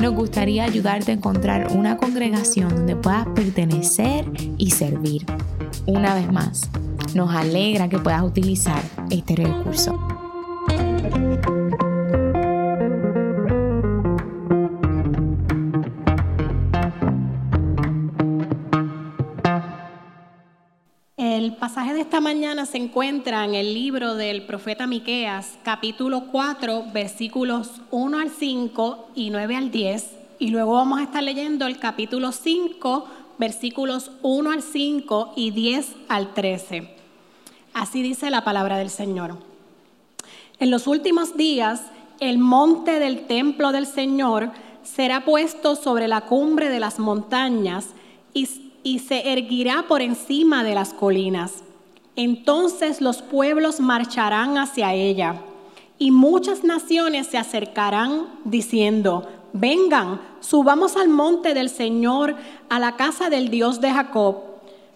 nos gustaría ayudarte a encontrar una congregación donde puedas pertenecer y servir. Una vez más, nos alegra que puedas utilizar este recurso. Pasaje de esta mañana se encuentra en el libro del profeta Miqueas, capítulo 4, versículos 1 al 5 y 9 al 10, y luego vamos a estar leyendo el capítulo 5, versículos 1 al 5 y 10 al 13. Así dice la palabra del Señor. En los últimos días, el monte del templo del Señor será puesto sobre la cumbre de las montañas y, y se erguirá por encima de las colinas. Entonces los pueblos marcharán hacia ella y muchas naciones se acercarán diciendo, vengan, subamos al monte del Señor, a la casa del Dios de Jacob.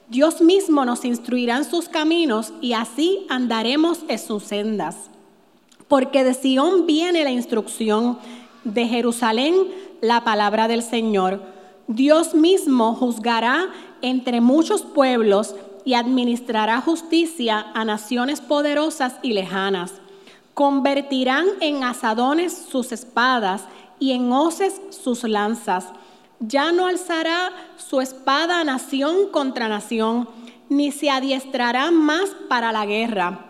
Dios mismo nos instruirá en sus caminos y así andaremos en sus sendas. Porque de Sión viene la instrucción, de Jerusalén la palabra del Señor. Dios mismo juzgará entre muchos pueblos y administrará justicia a naciones poderosas y lejanas. Convertirán en asadones sus espadas y en hoces sus lanzas. Ya no alzará su espada nación contra nación, ni se adiestrará más para la guerra.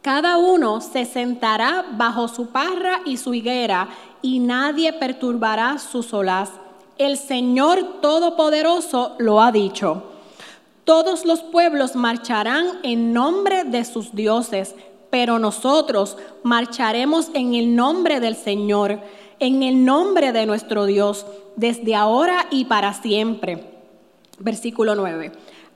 Cada uno se sentará bajo su parra y su higuera, y nadie perturbará su solaz. El Señor Todopoderoso lo ha dicho. Todos los pueblos marcharán en nombre de sus dioses, pero nosotros marcharemos en el nombre del Señor, en el nombre de nuestro Dios, desde ahora y para siempre. Versículo 9.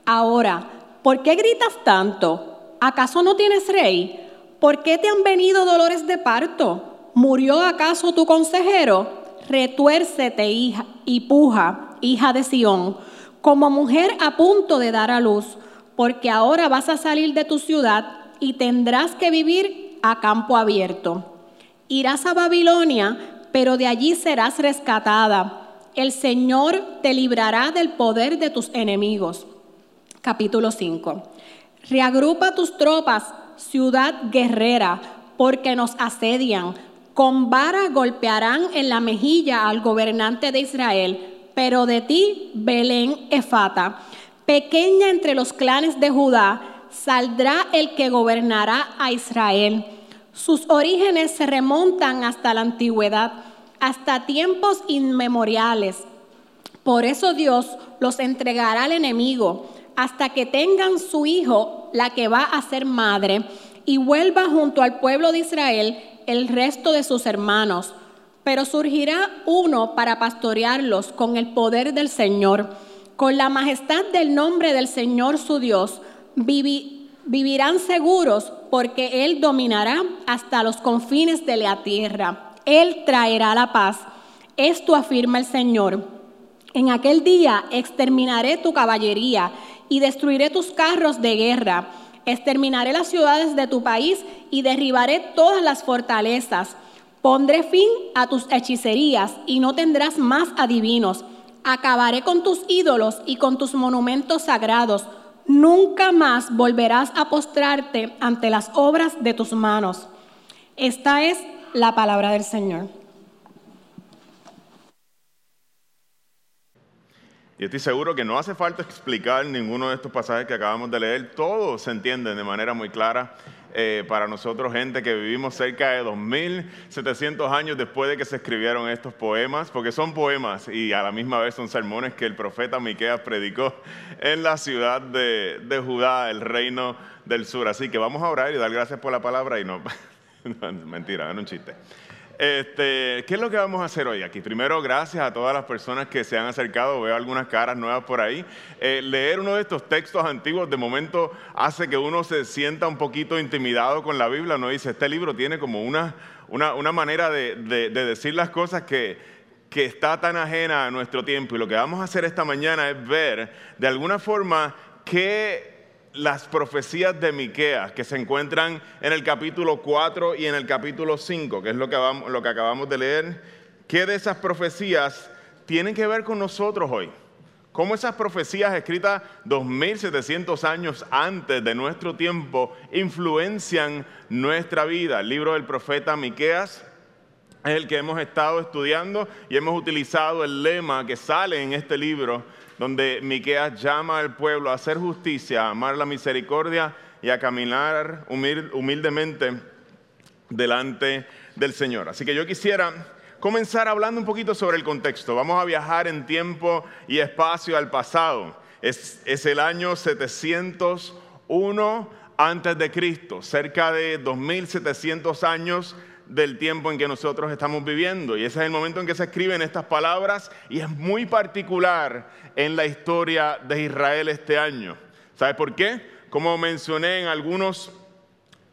Ahora, ¿por qué gritas tanto? ¿Acaso no tienes rey? ¿Por qué te han venido dolores de parto? ¿Murió acaso tu consejero? Retuércete, hija, y puja, hija de Sión, como mujer a punto de dar a luz, porque ahora vas a salir de tu ciudad y tendrás que vivir a campo abierto. Irás a Babilonia, pero de allí serás rescatada. El Señor te librará del poder de tus enemigos. Capítulo 5. Reagrupa tus tropas, ciudad guerrera, porque nos asedian. Con vara golpearán en la mejilla al gobernante de Israel, pero de ti, Belén Efata, pequeña entre los clanes de Judá, saldrá el que gobernará a Israel. Sus orígenes se remontan hasta la antigüedad, hasta tiempos inmemoriales. Por eso Dios los entregará al enemigo hasta que tengan su hijo, la que va a ser madre, y vuelva junto al pueblo de Israel el resto de sus hermanos. Pero surgirá uno para pastorearlos con el poder del Señor, con la majestad del nombre del Señor su Dios. vivirán seguros porque Él dominará hasta los confines de la tierra. Él traerá la paz. Esto afirma el Señor. En aquel día exterminaré tu caballería y destruiré tus carros de guerra. Exterminaré las ciudades de tu país y derribaré todas las fortalezas. Pondré fin a tus hechicerías y no tendrás más adivinos. Acabaré con tus ídolos y con tus monumentos sagrados. Nunca más volverás a postrarte ante las obras de tus manos. Esta es la palabra del Señor. Y estoy seguro que no hace falta explicar ninguno de estos pasajes que acabamos de leer, todos se entienden de manera muy clara. Eh, para nosotros, gente que vivimos cerca de 2.700 años después de que se escribieron estos poemas, porque son poemas y a la misma vez son sermones que el profeta Miqueas predicó en la ciudad de, Judá, el reino del sur. Así que vamos a orar y dar gracias por la palabra y no, mentira, no un chiste. Este, ¿Qué es lo que vamos a hacer hoy aquí? Primero, gracias a todas las personas que se han acercado, veo algunas caras nuevas por ahí. Eh, leer uno de estos textos antiguos de momento hace que uno se sienta un poquito intimidado con la Biblia. No dice, este libro tiene como una, una, manera de, decir las cosas que, que está tan ajena a nuestro tiempo. Y lo que vamos a hacer esta mañana es ver de alguna forma qué las profecías de Miqueas que se encuentran en el capítulo 4 y en el capítulo 5, que es lo que, lo que acabamos de leer, ¿qué de esas profecías tienen que ver con nosotros hoy? ¿Cómo esas profecías escritas 2700 años antes de nuestro tiempo influencian nuestra vida? El libro del profeta Miqueas es el que hemos estado estudiando y hemos utilizado el lema que sale en este libro donde Miqueas llama al pueblo a hacer justicia, a amar la misericordia y a caminar humildemente delante del Señor. Así que yo quisiera comenzar hablando un poquito sobre el contexto. Vamos a viajar en tiempo y espacio al pasado. Es, es el año 701 antes de Cristo, cerca de 2700 años del tiempo en que nosotros estamos viviendo. Y ese es el momento en que se escriben estas palabras y es muy particular en la historia de Israel este año. ¿Sabe por qué? Como mencioné en algunos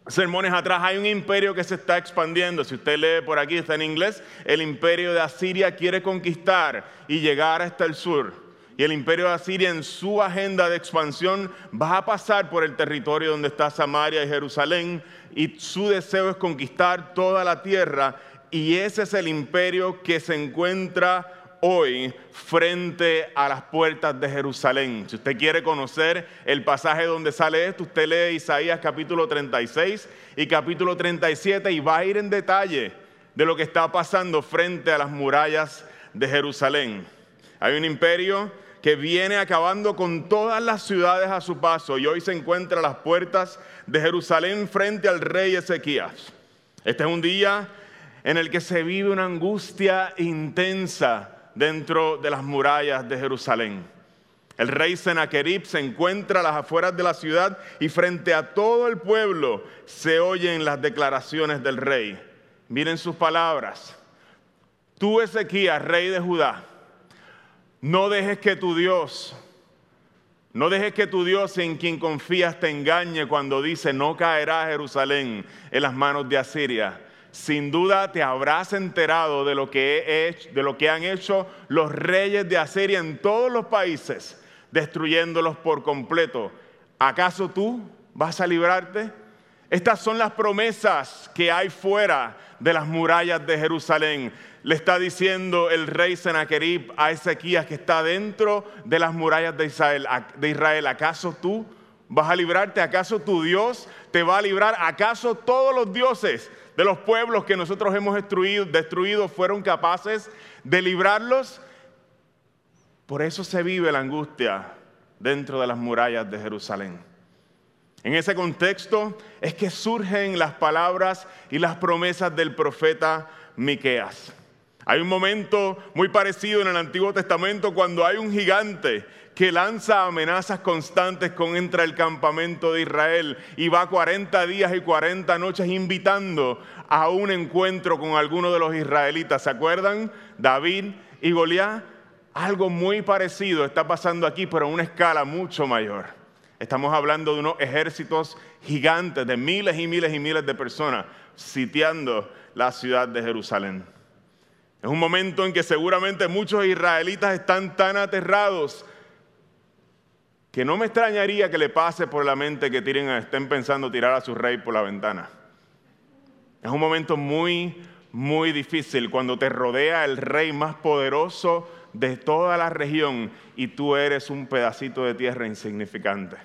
sermones atrás, hay un imperio que se está expandiendo. Si usted lee por aquí, está en inglés, el imperio de Asiria quiere conquistar y llegar hasta el sur. Y el imperio de Asiria en su agenda de expansión va a pasar por el territorio donde está Samaria y Jerusalén y su deseo es conquistar toda la tierra y ese es el imperio que se encuentra hoy frente a las puertas de Jerusalén. Si usted quiere conocer el pasaje donde sale esto, usted lee Isaías capítulo 36 y capítulo 37 y va a ir en detalle de lo que está pasando frente a las murallas de Jerusalén. Hay un imperio que viene acabando con todas las ciudades a su paso y hoy se encuentra a las puertas de Jerusalén frente al rey Ezequías. Este es un día en el que se vive una angustia intensa dentro de las murallas de Jerusalén. El rey Sennacherib se encuentra a las afueras de la ciudad y frente a todo el pueblo se oyen las declaraciones del rey. Miren sus palabras. Tú, Ezequías, rey de Judá, no dejes que tu Dios, no dejes que tu Dios en quien confías te engañe cuando dice no caerá Jerusalén en las manos de Asiria. Sin duda te habrás enterado de lo que, de lo que han hecho los reyes de Asiria en todos los países, destruyéndolos por completo. ¿Acaso tú vas a librarte? Estas son las promesas que hay fuera de las murallas de Jerusalén le está diciendo el rey Sennacherib a Ezequías que está dentro de las murallas de Israel, de Israel. ¿Acaso tú vas a librarte? ¿Acaso tu Dios te va a librar? ¿Acaso todos los dioses de los pueblos que nosotros hemos destruido, destruido fueron capaces de librarlos? Por eso se vive la angustia dentro de las murallas de Jerusalén. En ese contexto es que surgen las palabras y las promesas del profeta Miqueas. Hay un momento muy parecido en el Antiguo Testamento cuando hay un gigante que lanza amenazas constantes contra el campamento de Israel y va 40 días y 40 noches invitando a un encuentro con alguno de los israelitas. ¿Se acuerdan? David y Goliat. Algo muy parecido está pasando aquí, pero a una escala mucho mayor. Estamos hablando de unos ejércitos gigantes de miles y miles y miles de personas sitiando la ciudad de Jerusalén. Es un momento en que seguramente muchos israelitas están tan aterrados que no me extrañaría que le pase por la mente que estén pensando tirar a su rey por la ventana. Es un momento muy, muy difícil cuando te rodea el rey más poderoso de toda la región y tú eres un pedacito de tierra insignificante.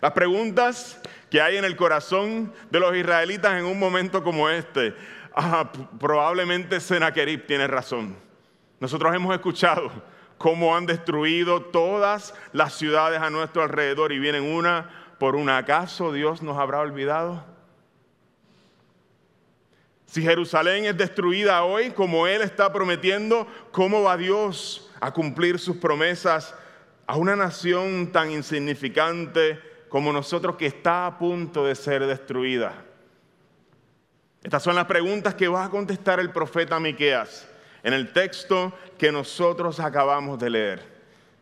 Las preguntas que hay en el corazón de los israelitas en un momento como este ah, probablemente Sennacherib tiene razón. Nosotros hemos escuchado cómo han destruido todas las ciudades a nuestro alrededor y vienen una por una. ¿Acaso Dios nos habrá olvidado? Si Jerusalén es destruida hoy, como Él está prometiendo, ¿cómo va Dios a cumplir sus promesas a una nación tan insignificante como nosotros que está a punto de ser destruida? Estas son las preguntas que va a contestar el profeta Miqueas en el texto que nosotros acabamos de leer.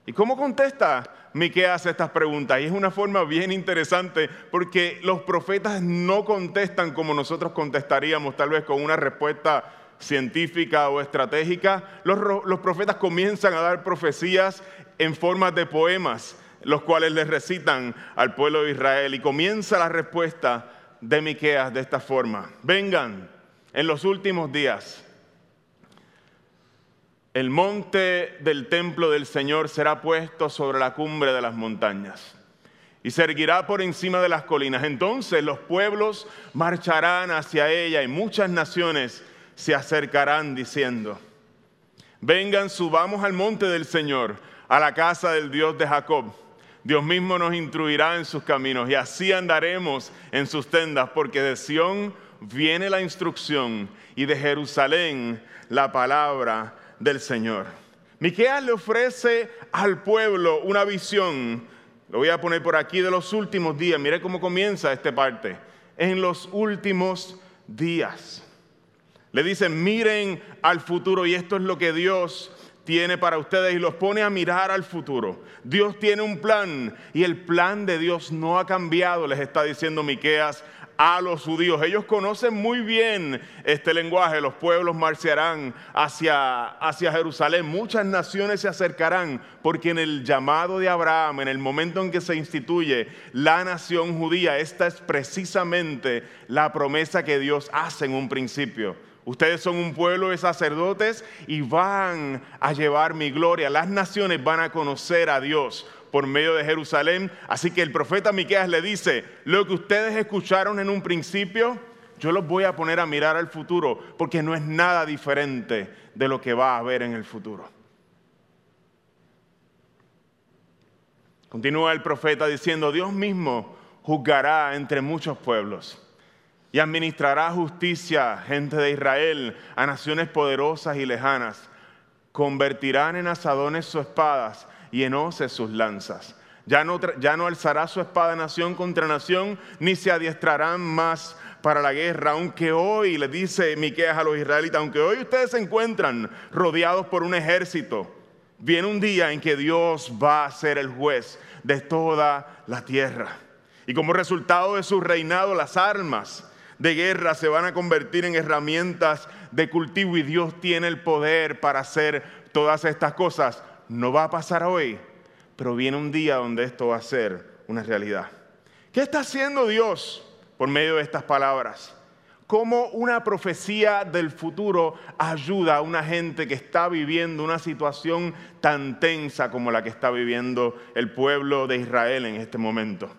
¿Y cómo contesta Miqueas estas preguntas? Y es una forma bien interesante porque los profetas no contestan como nosotros contestaríamos, tal vez con una respuesta científica o estratégica. Los, los profetas comienzan a dar profecías en forma de poemas, los cuales les recitan al pueblo de Israel. Y comienza la respuesta de Miqueas de esta forma: Vengan en los últimos días el monte del templo del Señor será puesto sobre la cumbre de las montañas y se erguirá por encima de las colinas. Entonces los pueblos marcharán hacia ella y muchas naciones se acercarán diciendo, vengan, subamos al monte del Señor, a la casa del Dios de Jacob. Dios mismo nos instruirá en sus caminos y así andaremos en sus tendas, porque de Sión viene la instrucción y de Jerusalén la palabra del Señor. Miqueas le ofrece al pueblo una visión, lo voy a poner por aquí, de los últimos días. Mire cómo comienza esta parte. En los últimos días. Le dice, miren al futuro y esto es lo que Dios tiene para ustedes y los pone a mirar al futuro. Dios tiene un plan y el plan de Dios no ha cambiado, les está diciendo Miqueas a los judíos. Ellos conocen muy bien este lenguaje. Los pueblos marcharán hacia, hacia Jerusalén. Muchas naciones se acercarán porque en el llamado de Abraham, en el momento en que se instituye la nación judía, esta es precisamente la promesa que Dios hace en un principio. Ustedes son un pueblo de sacerdotes y van a llevar mi gloria. Las naciones van a conocer a Dios por medio de Jerusalén. Así que el profeta Miqueas le dice, lo que ustedes escucharon en un principio, yo los voy a poner a mirar al futuro, porque no es nada diferente de lo que va a haber en el futuro. Continúa el profeta diciendo, Dios mismo juzgará entre muchos pueblos y administrará justicia, gente de Israel, a naciones poderosas y lejanas. Convertirán en asadones sus espadas y en hoces sus lanzas. Ya no, ya no alzará su espada nación contra nación, ni se adiestrarán más para la guerra, aunque hoy, le dice Miqueas a los israelitas, aunque hoy ustedes se encuentran rodeados por un ejército, viene un día en que Dios va a ser el juez de toda la tierra. Y como resultado de su reinado, las armas de guerra se van a convertir en herramientas de cultivo y Dios tiene el poder para hacer todas estas cosas no va a pasar hoy, pero viene un día donde esto va a ser una realidad. ¿Qué está haciendo Dios por medio de estas palabras? ¿Cómo una profecía del futuro ayuda a una gente que está viviendo una situación tan tensa como la que está viviendo el pueblo de Israel en este momento?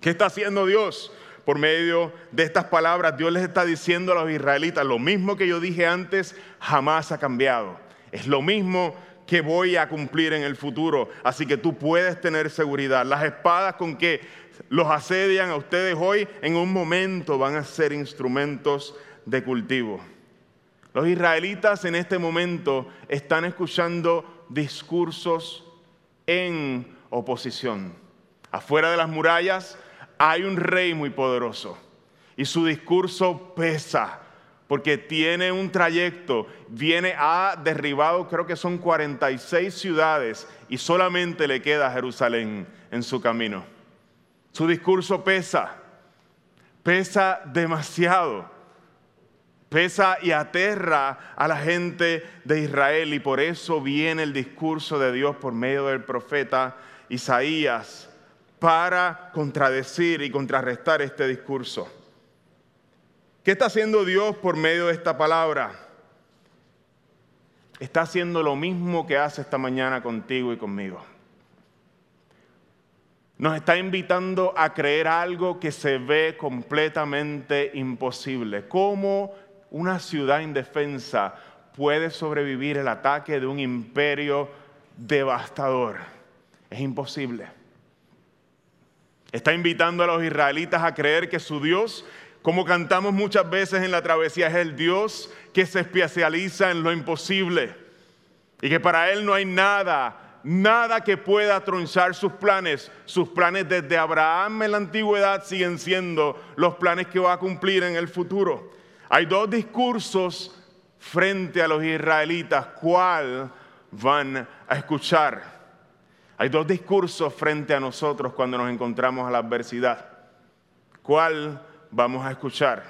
¿Qué está haciendo Dios? Por medio de estas palabras, Dios les está diciendo a los israelitas, lo mismo que yo dije antes, jamás ha cambiado. Es lo mismo que voy a cumplir en el futuro. Así que tú puedes tener seguridad. Las espadas con que los asedian a ustedes hoy, en un momento van a ser instrumentos de cultivo. Los israelitas en este momento están escuchando discursos en oposición. Afuera de las murallas hay un rey muy poderoso y su discurso pesa porque tiene un trayecto, viene a derribado, creo que son 46 ciudades y solamente le queda Jerusalén en su camino. Su discurso pesa, pesa demasiado, pesa y aterra a la gente de Israel y por eso viene el discurso de Dios por medio del profeta Isaías para contradecir y contrarrestar este discurso. ¿Qué está haciendo Dios por medio de esta palabra? Está haciendo lo mismo que hace esta mañana contigo y conmigo. Nos está invitando a creer algo que se ve completamente imposible. ¿Cómo una ciudad indefensa puede sobrevivir el ataque de un imperio devastador? Es imposible. Está invitando a los israelitas a creer que su Dios como cantamos muchas veces en la travesía, es el Dios que se especializa en lo imposible y que para Él no hay nada, nada que pueda tronchar sus planes. Sus planes desde Abraham en la antigüedad siguen siendo los planes que va a cumplir en el futuro. Hay dos discursos frente a los israelitas. ¿Cuál van a escuchar? Hay dos discursos frente a nosotros cuando nos encontramos a la adversidad. ¿Cuál vamos a escuchar?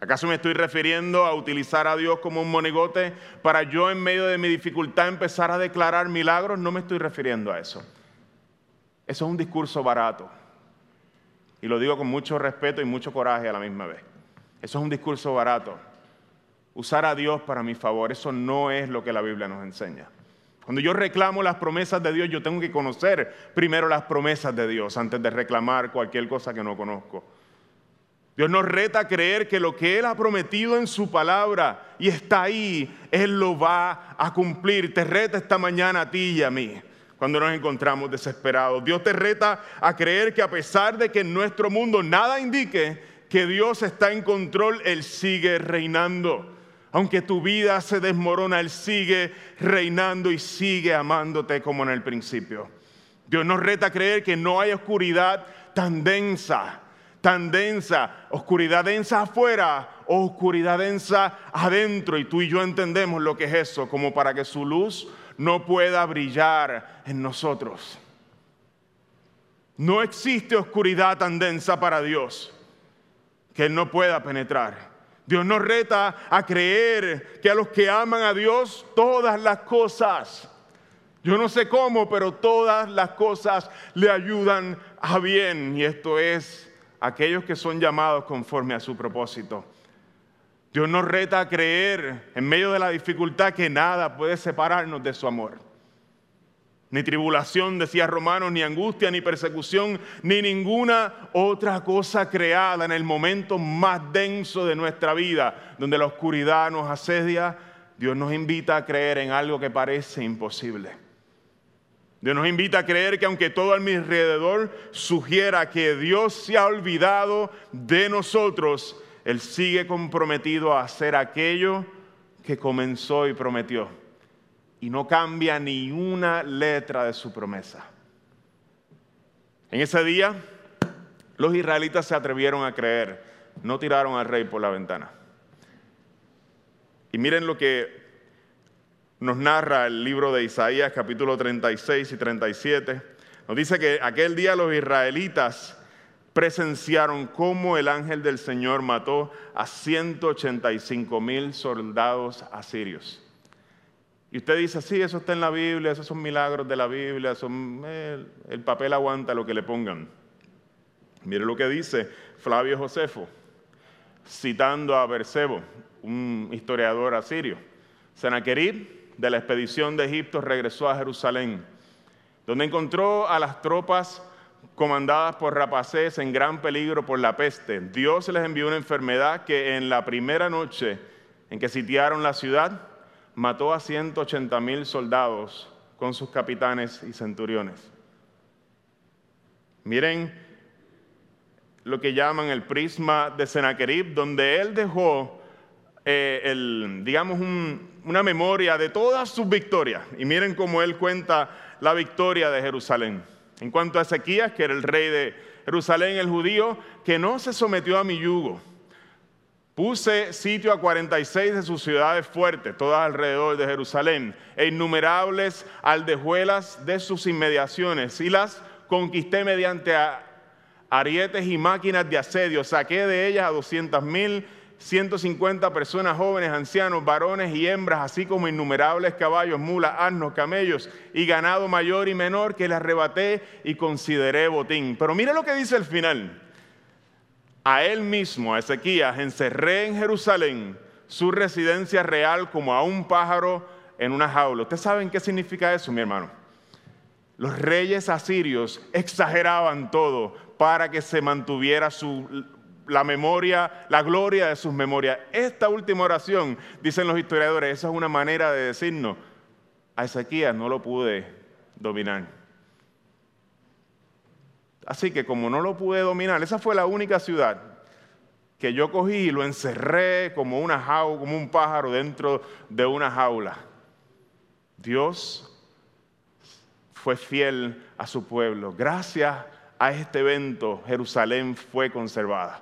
¿Acaso me estoy refiriendo a utilizar a Dios como un monigote para yo en medio de mi dificultad empezar a declarar milagros? No me estoy refiriendo a eso. Eso es un discurso barato. Y lo digo con mucho respeto y mucho coraje a la misma vez. Eso es un discurso barato. Usar a Dios para mi favor, eso no es lo que la Biblia nos enseña. Cuando yo reclamo las promesas de Dios, yo tengo que conocer primero las promesas de Dios antes de reclamar cualquier cosa que no conozco. Dios nos reta a creer que lo que Él ha prometido en su palabra y está ahí, Él lo va a cumplir. Te reta esta mañana a ti y a mí cuando nos encontramos desesperados. Dios te reta a creer que a pesar de que en nuestro mundo nada indique que Dios está en control, Él sigue reinando. Aunque tu vida se desmorona, Él sigue reinando y sigue amándote como en el principio. Dios nos reta a creer que no hay oscuridad tan densa tan densa, oscuridad densa afuera o oscuridad densa adentro. Y tú y yo entendemos lo que es eso, como para que su luz no pueda brillar en nosotros. No existe oscuridad tan densa para Dios que Él no pueda penetrar. Dios nos reta a creer que a los que aman a Dios, todas las cosas, yo no sé cómo, pero todas las cosas le ayudan a bien. Y esto es aquellos que son llamados conforme a su propósito. Dios nos reta a creer en medio de la dificultad que nada puede separarnos de su amor. Ni tribulación, decía Romanos, ni angustia, ni persecución, ni ninguna otra cosa creada en el momento más denso de nuestra vida, donde la oscuridad nos asedia. Dios nos invita a creer en algo que parece imposible. Dios nos invita a creer que aunque todo a mi alrededor sugiera que Dios se ha olvidado de nosotros, Él sigue comprometido a hacer aquello que comenzó y prometió. Y no cambia ni una letra de su promesa. En ese día, los israelitas se atrevieron a creer, no tiraron al rey por la ventana. Y miren lo que nos narra el libro de Isaías capítulo 36 y 37. Nos dice que aquel día los israelitas presenciaron cómo el ángel del Señor mató a 185 mil soldados asirios. Y usted dice, sí, eso está en la Biblia, esos son milagros de la Biblia, son, el, el papel aguanta lo que le pongan. Mire lo que dice Flavio Josefo, citando a Bersebo, un historiador asirio. Senaquerib de la expedición de Egipto regresó a Jerusalén, donde encontró a las tropas comandadas por Rapacés en gran peligro por la peste. Dios les envió una enfermedad que en la primera noche en que sitiaron la ciudad mató a 180 mil soldados con sus capitanes y centuriones. Miren lo que llaman el prisma de Sennacherib, donde él dejó eh, digamos, una memoria de todas sus victorias. Y miren cómo él cuenta la victoria de Jerusalén. En cuanto a Ezequías, que era el rey de Jerusalén, el judío, que no se sometió a mi yugo. Puse sitio a 46 de sus ciudades fuertes, todas alrededor de Jerusalén, e innumerables aldejuelas de sus inmediaciones, y las conquisté mediante arietes y máquinas de asedio. Saqué de ellas a 200 mil 150 personas jóvenes, ancianos, varones y hembras, así como innumerables caballos, mulas, asnos, camellos y ganado mayor y menor que le arrebaté y consideré botín. Pero mire lo que dice el final. A él mismo, a Ezequías, encerré en Jerusalén su residencia real como a un pájaro en una jaula. ¿Ustedes saben qué significa eso, mi hermano? Los reyes asirios exageraban todo para que se mantuviera la memoria, la gloria de sus memorias. Esta última oración, dicen los historiadores, esa es una manera de decirnos, a Ezequías no lo pude dominar. Así que como no lo pude dominar, esa fue la única ciudad que yo cogí y lo encerré como una jaula, como un pájaro dentro de una jaula. Dios fue fiel a su pueblo. Gracias a este evento, Jerusalén fue conservada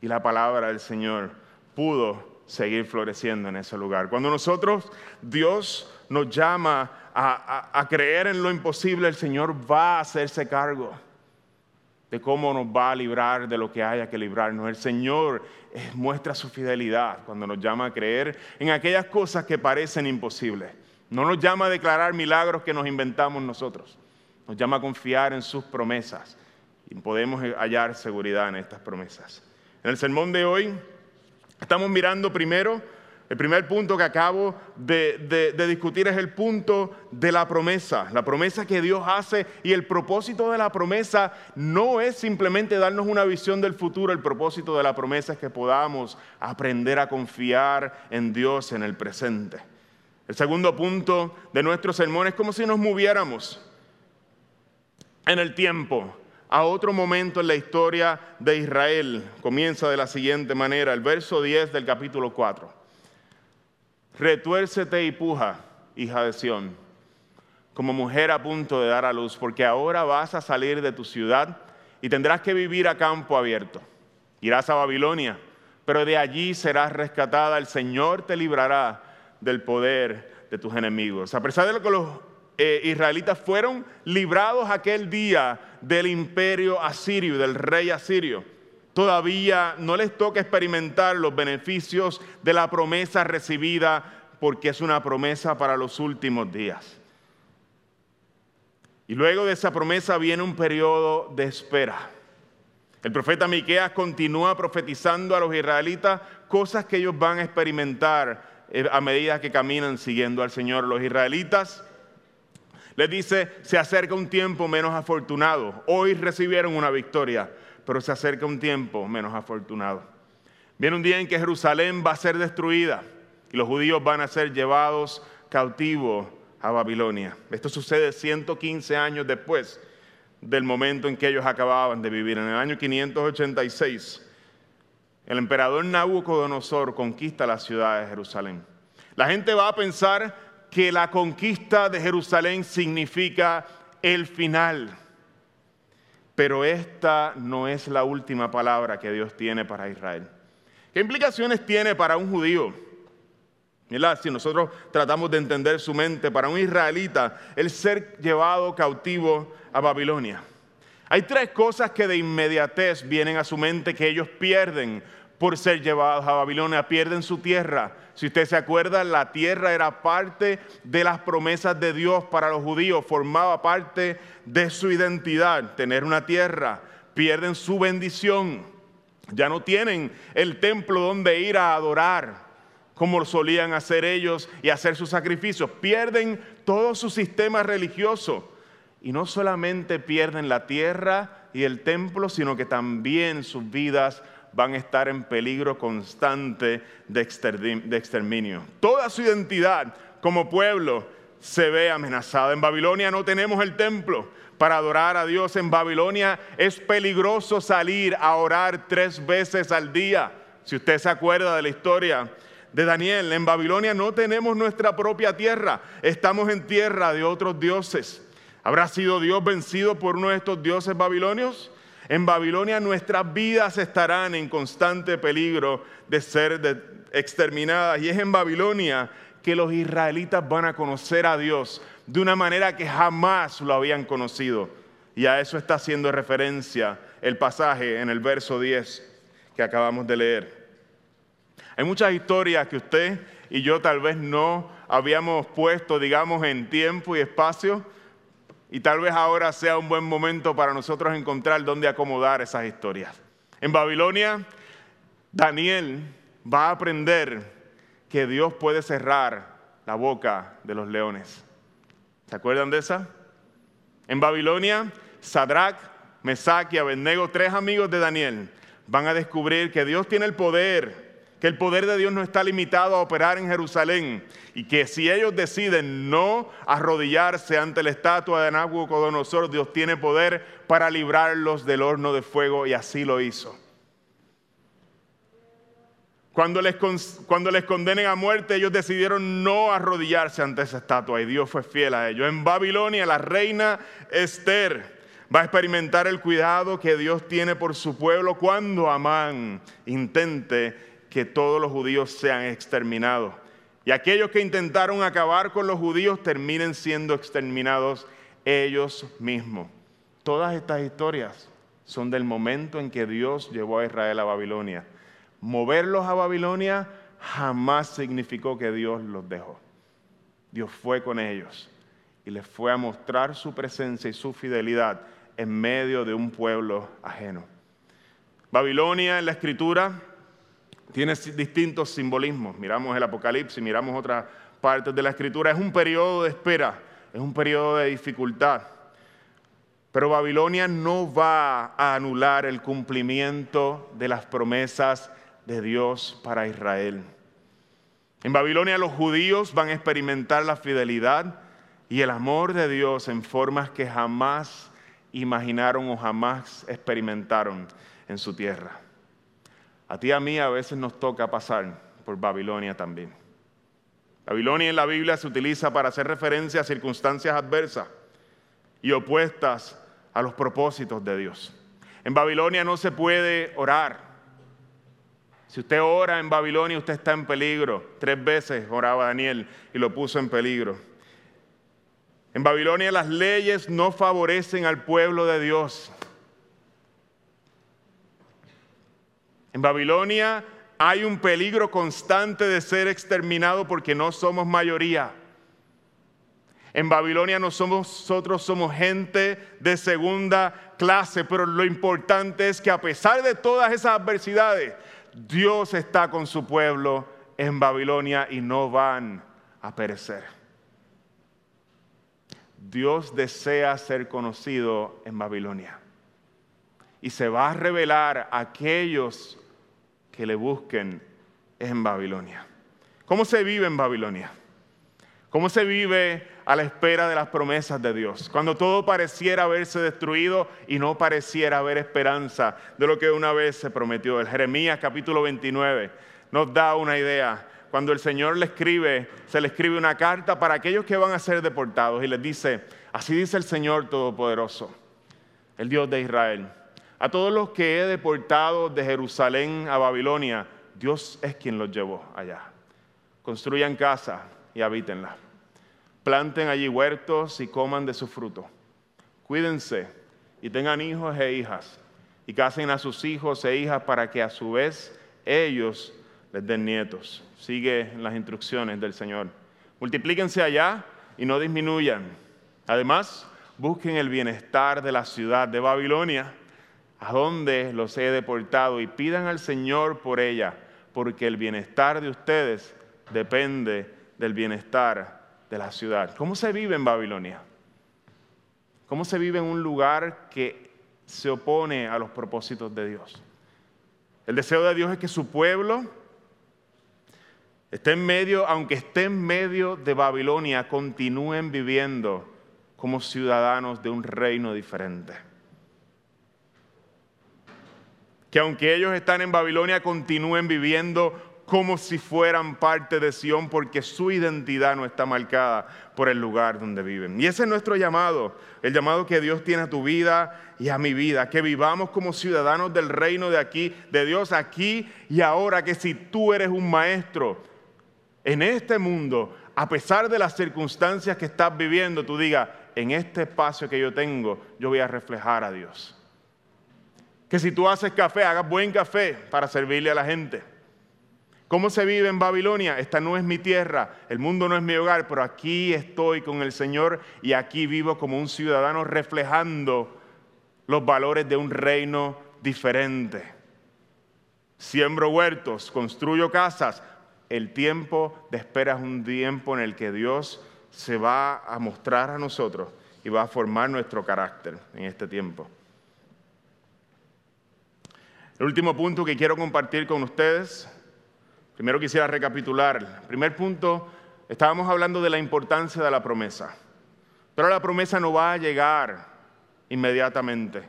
y la palabra del Señor pudo seguir floreciendo en ese lugar. Cuando nosotros, Dios nos llama a, creer en lo imposible, el Señor va a hacerse cargo de cómo nos va a librar de lo que haya que librarnos. El Señor eh, muestra su fidelidad cuando nos llama a creer en aquellas cosas que parecen imposibles. No nos llama a declarar milagros que nos inventamos nosotros. Nos llama a confiar en sus promesas y podemos hallar seguridad en estas promesas. En el sermón de hoy estamos mirando primero el primer punto que acabo de, discutir es el punto de la promesa, la promesa que Dios hace y el propósito de la promesa no es simplemente darnos una visión del futuro, el propósito de la promesa es que podamos aprender a confiar en Dios en el presente. El segundo punto de nuestro sermón es como si nos moviéramos en el tiempo a otro momento en la historia de Israel. Comienza de la siguiente manera, el verso 10 del capítulo 4. Retuércete y puja, hija de Sión, como mujer a punto de dar a luz, porque ahora vas a salir de tu ciudad y tendrás que vivir a campo abierto. Irás a Babilonia, pero de allí serás rescatada. El Señor te librará del poder de tus enemigos. A pesar de lo que los eh, israelitas fueron librados aquel día del imperio asirio, del rey asirio, todavía no les toca experimentar los beneficios de la promesa recibida porque es una promesa para los últimos días. Y luego de esa promesa viene un periodo de espera. El profeta Miqueas continúa profetizando a los israelitas cosas que ellos van a experimentar eh, a medida que caminan siguiendo al Señor. Los israelitas les dice, se acerca un tiempo menos afortunado. Hoy recibieron una victoria, pero se acerca un tiempo menos afortunado. Viene un día en que Jerusalén va a ser destruida y los judíos van a ser llevados cautivos a Babilonia. Esto sucede 115 años después del momento en que ellos acababan de vivir. En el año 586, el emperador Nabucodonosor conquista la ciudad de Jerusalén. La gente va a pensar que la conquista de Jerusalén significa el final pero esta no es la última palabra que Dios tiene para Israel. ¿Qué implicaciones tiene para un judío? Si nosotros tratamos de entender su mente, para un israelita, el ser llevado cautivo a Babilonia. Hay tres cosas que de inmediatez vienen a su mente que ellos pierden por ser llevados a Babilonia, pierden su tierra. Si usted se acuerda, la tierra era parte de las promesas de Dios para los judíos, formaba parte de su identidad, tener una tierra. Pierden su bendición, ya no tienen el templo donde ir a adorar como solían hacer ellos y hacer sus sacrificios. Pierden todo su sistema religioso. Y no solamente pierden la tierra y el templo, sino que también sus vidas van a estar en peligro constante de exterminio. Toda su identidad como pueblo se ve amenazada. En Babilonia no tenemos el templo para adorar a Dios. En Babilonia es peligroso salir a orar tres veces al día. Si usted se acuerda de la historia de Daniel, en Babilonia no tenemos nuestra propia tierra, estamos en tierra de otros dioses. ¿Habrá sido Dios vencido por uno de estos dioses babilonios? En Babilonia nuestras vidas estarán en constante peligro de ser exterminadas. Y es en Babilonia que los israelitas van a conocer a Dios de una manera que jamás lo habían conocido. Y a eso está haciendo referencia el pasaje en el verso 10 que acabamos de leer. Hay muchas historias que usted y yo tal vez no habíamos puesto, digamos, en tiempo y espacio y tal vez ahora sea un buen momento para nosotros encontrar dónde acomodar esas historias. En Babilonia, Daniel va a aprender que Dios puede cerrar la boca de los leones. ¿Se acuerdan de esa? En Babilonia, Sadrach, Mesach y Abednego, tres amigos de Daniel, van a descubrir que Dios tiene el poder que el poder de Dios no está limitado a operar en Jerusalén y que si ellos deciden no arrodillarse ante la estatua de Nabucodonosor, Dios tiene poder para librarlos del horno de fuego y así lo hizo. Cuando les, cuando les condenen a muerte, ellos decidieron no arrodillarse ante esa estatua y Dios fue fiel a ellos. En Babilonia, la reina Esther va a experimentar el cuidado que Dios tiene por su pueblo cuando Amán intente que todos los judíos sean exterminados. Y aquellos que intentaron acabar con los judíos terminen siendo exterminados ellos mismos. Todas estas historias son del momento en que Dios llevó a Israel a Babilonia. Moverlos a Babilonia jamás significó que Dios los dejó. Dios fue con ellos y les fue a mostrar su presencia y su fidelidad en medio de un pueblo ajeno. Babilonia en la escritura tiene distintos simbolismos. Miramos el Apocalipsis, miramos otras partes de la escritura. Es un periodo de espera, es un periodo de dificultad. Pero Babilonia no va a anular el cumplimiento de las promesas de Dios para Israel. En Babilonia los judíos van a experimentar la fidelidad y el amor de Dios en formas que jamás imaginaron o jamás experimentaron en su tierra. A ti y a mí a veces nos toca pasar por Babilonia también. Babilonia en la Biblia se utiliza para hacer referencia a circunstancias adversas y opuestas a los propósitos de Dios. En Babilonia no se puede orar. Si usted ora en Babilonia, usted está en peligro. Tres veces oraba Daniel y lo puso en peligro. En Babilonia las leyes no favorecen al pueblo de Dios. En Babilonia hay un peligro constante de ser exterminado porque no somos mayoría. En Babilonia nosotros somos gente de segunda clase, pero lo importante es que a pesar de todas esas adversidades, Dios está con su pueblo en Babilonia y no van a perecer. Dios desea ser conocido en Babilonia y se va a revelar a aquellos que le busquen en Babilonia. ¿Cómo se vive en Babilonia? ¿Cómo se vive a la espera de las promesas de Dios? Cuando todo pareciera haberse destruido y no pareciera haber esperanza de lo que una vez se prometió. El Jeremías capítulo 29 nos da una idea. Cuando el Señor le escribe, se le escribe una carta para aquellos que van a ser deportados y les dice, así dice el Señor Todopoderoso, el Dios de Israel. A todos los que he deportado de Jerusalén a Babilonia, Dios es quien los llevó allá. Construyan casa y habítenla planten allí huertos y coman de su fruto. Cuídense y tengan hijos e hijas y casen a sus hijos e hijas para que a su vez ellos les den nietos. Sigue las instrucciones del Señor. Multiplíquense allá y no disminuyan. Además, busquen el bienestar de la ciudad de Babilonia, a donde los he deportado, y pidan al Señor por ella, porque el bienestar de ustedes depende del bienestar de la ciudad. ¿Cómo se vive en Babilonia? ¿Cómo se vive en un lugar que se opone a los propósitos de Dios? El deseo de Dios es que su pueblo esté en medio, aunque esté en medio de Babilonia, continúen viviendo como ciudadanos de un reino diferente. Que aunque ellos están en Babilonia, continúen viviendo como si fueran parte de Sión, porque su identidad no está marcada por el lugar donde viven. Y ese es nuestro llamado, el llamado que Dios tiene a tu vida y a mi vida, que vivamos como ciudadanos del reino de aquí, de Dios aquí y ahora, que si tú eres un maestro en este mundo, a pesar de las circunstancias que estás viviendo, tú digas, en este espacio que yo tengo, yo voy a reflejar a Dios. Que si tú haces café, hagas buen café para servirle a la gente ¿Cómo se vive en Babilonia? Esta no es mi tierra, el mundo no es mi hogar, pero aquí estoy con el Señor y aquí vivo como un ciudadano reflejando los valores de un reino diferente. Siembro huertos, construyo casas. El tiempo de espera es un tiempo en el que Dios se va a mostrar a nosotros y va a formar nuestro carácter en este tiempo. El último punto que quiero compartir con ustedes Primero quisiera recapitular. primer punto, estábamos hablando de la importancia de la promesa. Pero la promesa no va a llegar inmediatamente.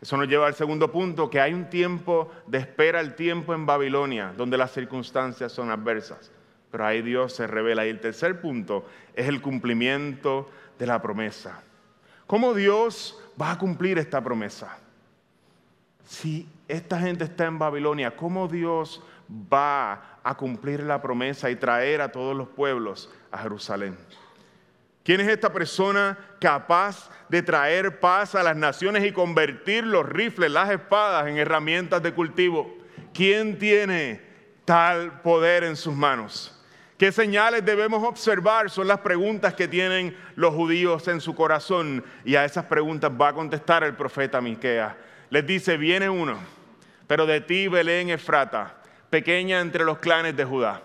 Eso nos lleva al segundo punto, que hay un tiempo de espera, el tiempo en Babilonia, donde las circunstancias son adversas. Pero ahí Dios se revela. Y el tercer punto es el cumplimiento de la promesa. ¿Cómo Dios va a cumplir esta promesa? Si esta gente está en Babilonia, ¿cómo Dios va a cumplir la promesa y traer a todos los pueblos a Jerusalén. ¿Quién es esta persona capaz de traer paz a las naciones y convertir los rifles, las espadas en herramientas de cultivo? ¿Quién tiene tal poder en sus manos? ¿Qué señales debemos observar? Son las preguntas que tienen los judíos en su corazón y a esas preguntas va a contestar el profeta Miqueas. Les dice, viene uno, pero de ti Belén Efrata, pequeña entre los clanes de Judá,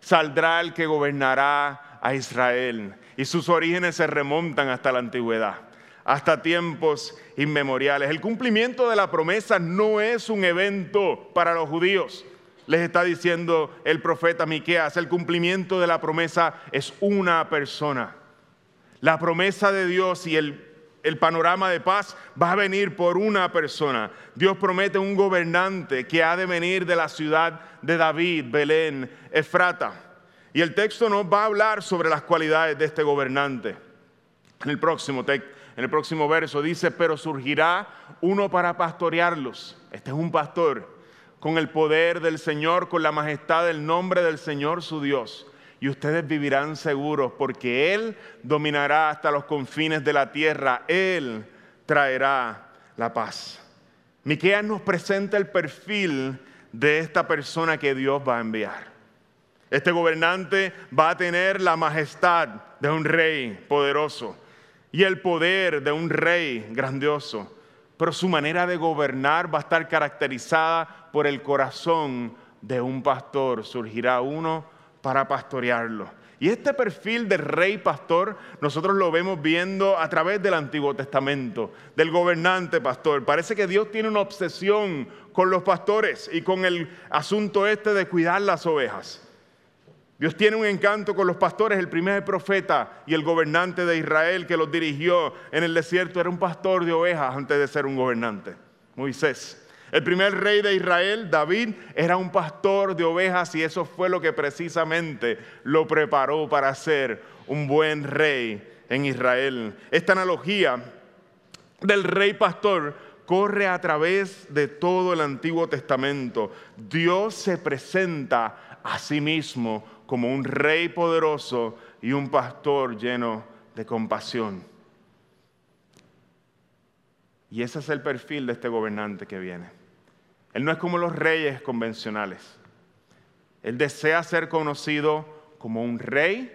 saldrá el que gobernará a Israel y sus orígenes se remontan hasta la antigüedad, hasta tiempos inmemoriales. El cumplimiento de la promesa no es un evento para los judíos. Les está diciendo el profeta Miqueas, el cumplimiento de la promesa es una persona. La promesa de Dios y el, el panorama de paz va a venir por una persona. Dios promete un gobernante que ha de venir de la ciudad de David, Belén, Efrata. Y el texto nos va a hablar sobre las cualidades de este gobernante. En el próximo, en el próximo verso dice, pero surgirá uno para pastorearlos. Este es un pastor con el poder del Señor, con la majestad del nombre del Señor su Dios. Y ustedes vivirán seguros porque Él dominará hasta los confines de la tierra. Él traerá la paz. Miqueas nos presenta el perfil de esta persona que Dios va a enviar. Este gobernante va a tener la majestad de un rey poderoso y el poder de un rey grandioso. Pero su manera de gobernar va a estar caracterizada por el corazón de un pastor. Surgirá uno para pastorearlo. Y este perfil de rey pastor nosotros lo vemos viendo a través del Antiguo Testamento, del gobernante pastor. Parece que Dios tiene una obsesión con los pastores y con el asunto este de cuidar las ovejas. Dios tiene un encanto con los pastores. El primer profeta y el gobernante de Israel que los dirigió en el desierto era un pastor de ovejas antes de ser un gobernante, Moisés. El primer rey de Israel, David, era un pastor de ovejas y eso fue lo que precisamente lo preparó para ser un buen rey en Israel. Esta analogía del rey pastor corre a través de todo el Antiguo Testamento. Dios se presenta a sí mismo como un rey poderoso y un pastor lleno de compasión. Y ese es el perfil de este gobernante que viene. Él no es como los reyes convencionales. Él desea ser conocido como un rey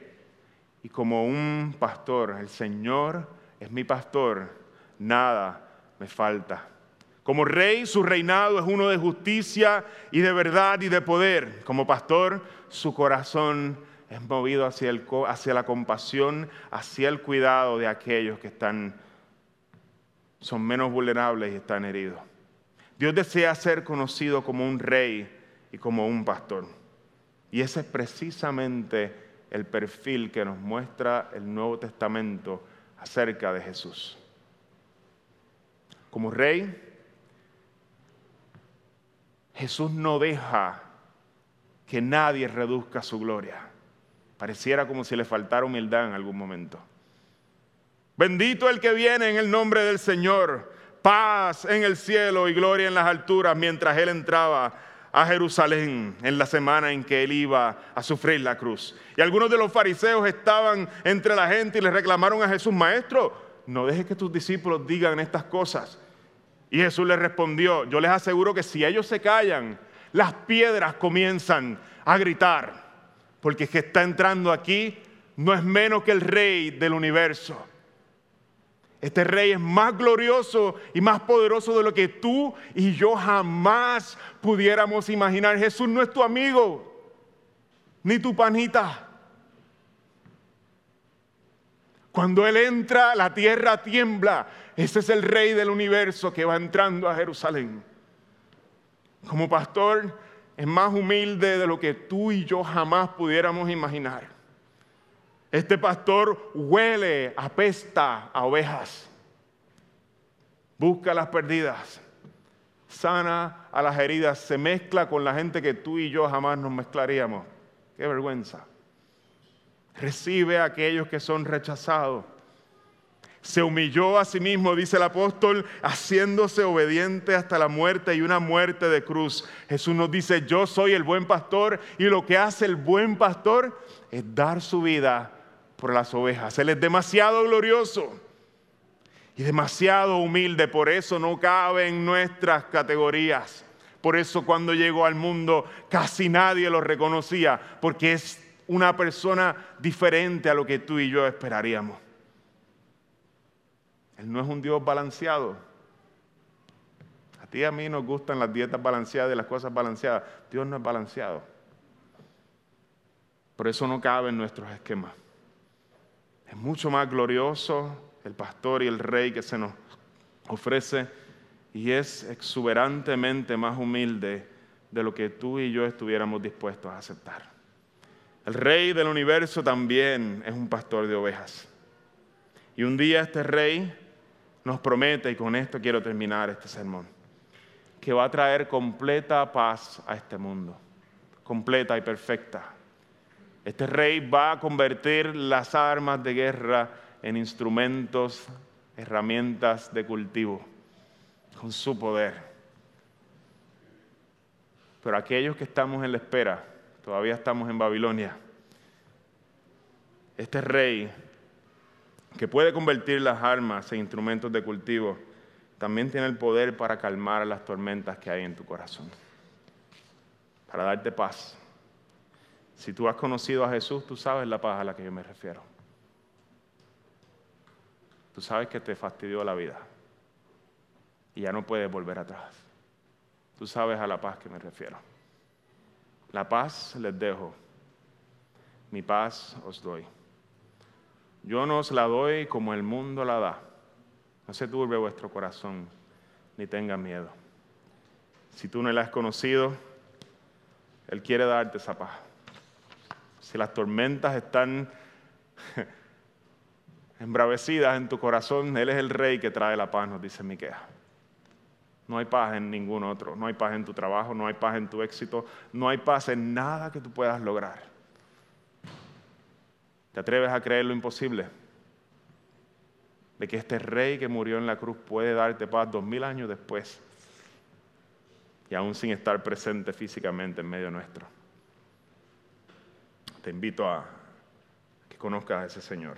y como un pastor. El Señor es mi pastor, nada me falta. Como rey, su reinado es uno de justicia y de verdad y de poder. Como pastor, su corazón es movido hacia, hacia la compasión, hacia el cuidado de aquellos que están, son menos vulnerables y están heridos. Dios desea ser conocido como un rey y como un pastor. Y ese es precisamente el perfil que nos muestra el Nuevo Testamento acerca de Jesús. Como rey, Jesús no deja que nadie reduzca su gloria. Pareciera como si le faltara humildad en algún momento. Bendito el que viene en el nombre del Señor. Paz en el cielo y gloria en las alturas mientras él entraba a Jerusalén en la semana en que él iba a sufrir la cruz. Y algunos de los fariseos estaban entre la gente y le reclamaron a Jesús, maestro, no dejes que tus discípulos digan estas cosas. Y Jesús les respondió, yo les aseguro que si ellos se callan, las piedras comienzan a gritar, porque el que está entrando aquí no es menos que el rey del universo. Este rey es más glorioso y más poderoso de lo que tú y yo jamás pudiéramos imaginar. Jesús no es tu amigo, ni tu panita. Cuando Él entra, la tierra tiembla. Ese es el rey del universo que va entrando a Jerusalén. Como pastor, es más humilde de lo que tú y yo jamás pudiéramos imaginar. Este pastor huele, apesta a ovejas. Busca las perdidas. Sana a las heridas. Se mezcla con la gente que tú y yo jamás nos mezclaríamos. Qué vergüenza recibe a aquellos que son rechazados. Se humilló a sí mismo, dice el apóstol, haciéndose obediente hasta la muerte y una muerte de cruz. Jesús nos dice, yo soy el buen pastor y lo que hace el buen pastor es dar su vida por las ovejas. Él es demasiado glorioso y demasiado humilde, por eso no cabe en nuestras categorías. Por eso cuando llegó al mundo casi nadie lo reconocía, porque es una persona diferente a lo que tú y yo esperaríamos. Él no es un Dios balanceado. A ti y a mí nos gustan las dietas balanceadas y las cosas balanceadas. Dios no es balanceado. Por eso no cabe en nuestros esquemas. Es mucho más glorioso el pastor y el rey que se nos ofrece y es exuberantemente más humilde de lo que tú y yo estuviéramos dispuestos a aceptar. El rey del universo también es un pastor de ovejas. Y un día este rey nos promete, y con esto quiero terminar este sermón, que va a traer completa paz a este mundo, completa y perfecta. Este rey va a convertir las armas de guerra en instrumentos, herramientas de cultivo, con su poder. Pero aquellos que estamos en la espera, todavía estamos en Babilonia, este rey que puede convertir las armas en instrumentos de cultivo, también tiene el poder para calmar las tormentas que hay en tu corazón, para darte paz. Si tú has conocido a Jesús, tú sabes la paz a la que yo me refiero. Tú sabes que te fastidió la vida y ya no puedes volver atrás. Tú sabes a la paz que me refiero. La paz les dejo, mi paz os doy. Yo no os la doy como el mundo la da. No se turbe vuestro corazón, ni tenga miedo. Si tú no la has conocido, Él quiere darte esa paz. Si las tormentas están embravecidas en tu corazón, Él es el rey que trae la paz, nos dice Miquea. No hay paz en ningún otro, no hay paz en tu trabajo, no hay paz en tu éxito, no hay paz en nada que tú puedas lograr. ¿Te atreves a creer lo imposible? De que este rey que murió en la cruz puede darte paz dos mil años después y aún sin estar presente físicamente en medio nuestro. Te invito a que conozcas a ese Señor.